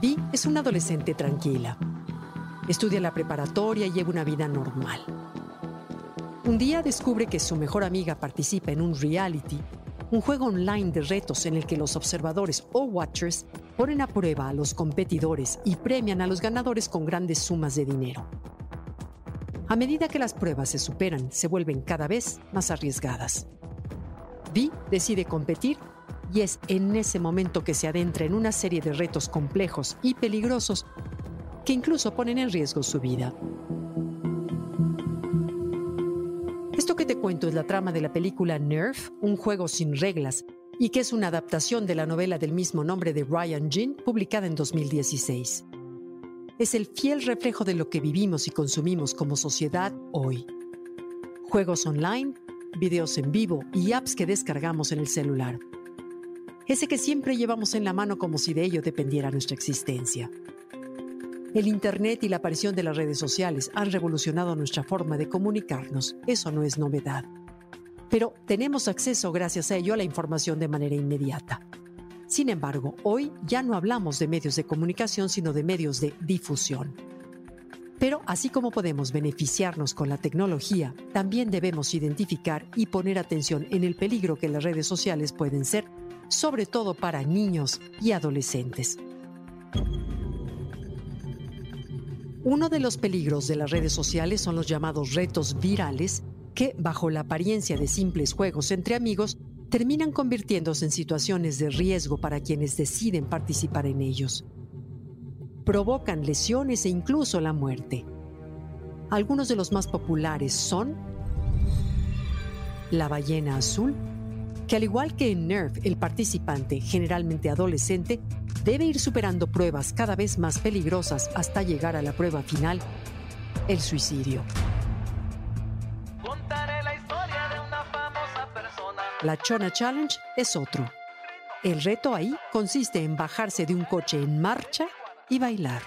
Vi es una adolescente tranquila. Estudia la preparatoria y lleva una vida normal. Un día descubre que su mejor amiga participa en un reality, un juego online de retos en el que los observadores o watchers ponen a prueba a los competidores y premian a los ganadores con grandes sumas de dinero. A medida que las pruebas se superan, se vuelven cada vez más arriesgadas. Vi decide competir y es en ese momento que se adentra en una serie de retos complejos y peligrosos que incluso ponen en riesgo su vida. Esto que te cuento es la trama de la película Nerf, un juego sin reglas, y que es una adaptación de la novela del mismo nombre de Ryan Ginn, publicada en 2016. Es el fiel reflejo de lo que vivimos y consumimos como sociedad hoy. Juegos online, videos en vivo y apps que descargamos en el celular. Ese que siempre llevamos en la mano como si de ello dependiera nuestra existencia. El Internet y la aparición de las redes sociales han revolucionado nuestra forma de comunicarnos. Eso no es novedad. Pero tenemos acceso gracias a ello a la información de manera inmediata. Sin embargo, hoy ya no hablamos de medios de comunicación, sino de medios de difusión. Pero así como podemos beneficiarnos con la tecnología, también debemos identificar y poner atención en el peligro que las redes sociales pueden ser, sobre todo para niños y adolescentes. Uno de los peligros de las redes sociales son los llamados retos virales que, bajo la apariencia de simples juegos entre amigos, terminan convirtiéndose en situaciones de riesgo para quienes deciden participar en ellos. Provocan lesiones e incluso la muerte. Algunos de los más populares son la ballena azul, que al igual que en Nerf, el participante, generalmente adolescente, debe ir superando pruebas cada vez más peligrosas hasta llegar a la prueba final, el suicidio. La Chona Challenge es otro. El reto ahí consiste en bajarse de un coche en marcha y bailar.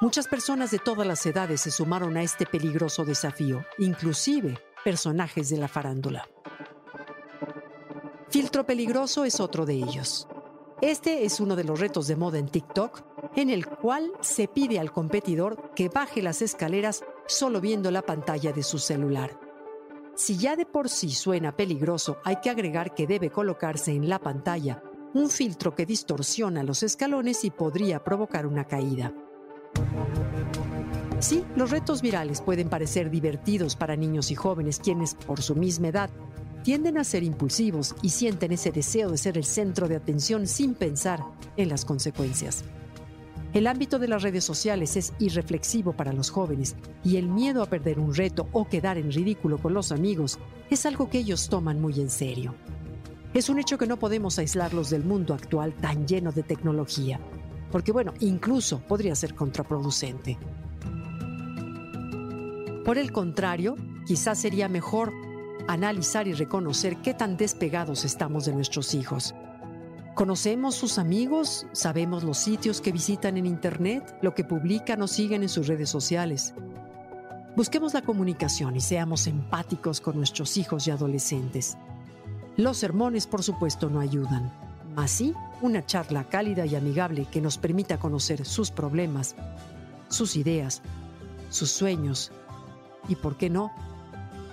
Muchas personas de todas las edades se sumaron a este peligroso desafío, inclusive personajes de la farándula. Filtro peligroso es otro de ellos. Este es uno de los retos de moda en TikTok, en el cual se pide al competidor que baje las escaleras solo viendo la pantalla de su celular. Si ya de por sí suena peligroso, hay que agregar que debe colocarse en la pantalla un filtro que distorsiona los escalones y podría provocar una caída. Sí, los retos virales pueden parecer divertidos para niños y jóvenes quienes, por su misma edad, tienden a ser impulsivos y sienten ese deseo de ser el centro de atención sin pensar en las consecuencias. El ámbito de las redes sociales es irreflexivo para los jóvenes y el miedo a perder un reto o quedar en ridículo con los amigos es algo que ellos toman muy en serio. Es un hecho que no podemos aislarlos del mundo actual tan lleno de tecnología, porque bueno, incluso podría ser contraproducente. Por el contrario, quizás sería mejor analizar y reconocer qué tan despegados estamos de nuestros hijos. ¿Conocemos sus amigos? ¿Sabemos los sitios que visitan en Internet? ¿Lo que publican o siguen en sus redes sociales? Busquemos la comunicación y seamos empáticos con nuestros hijos y adolescentes. Los sermones, por supuesto, no ayudan. Mas sí, una charla cálida y amigable que nos permita conocer sus problemas, sus ideas, sus sueños y, por qué no,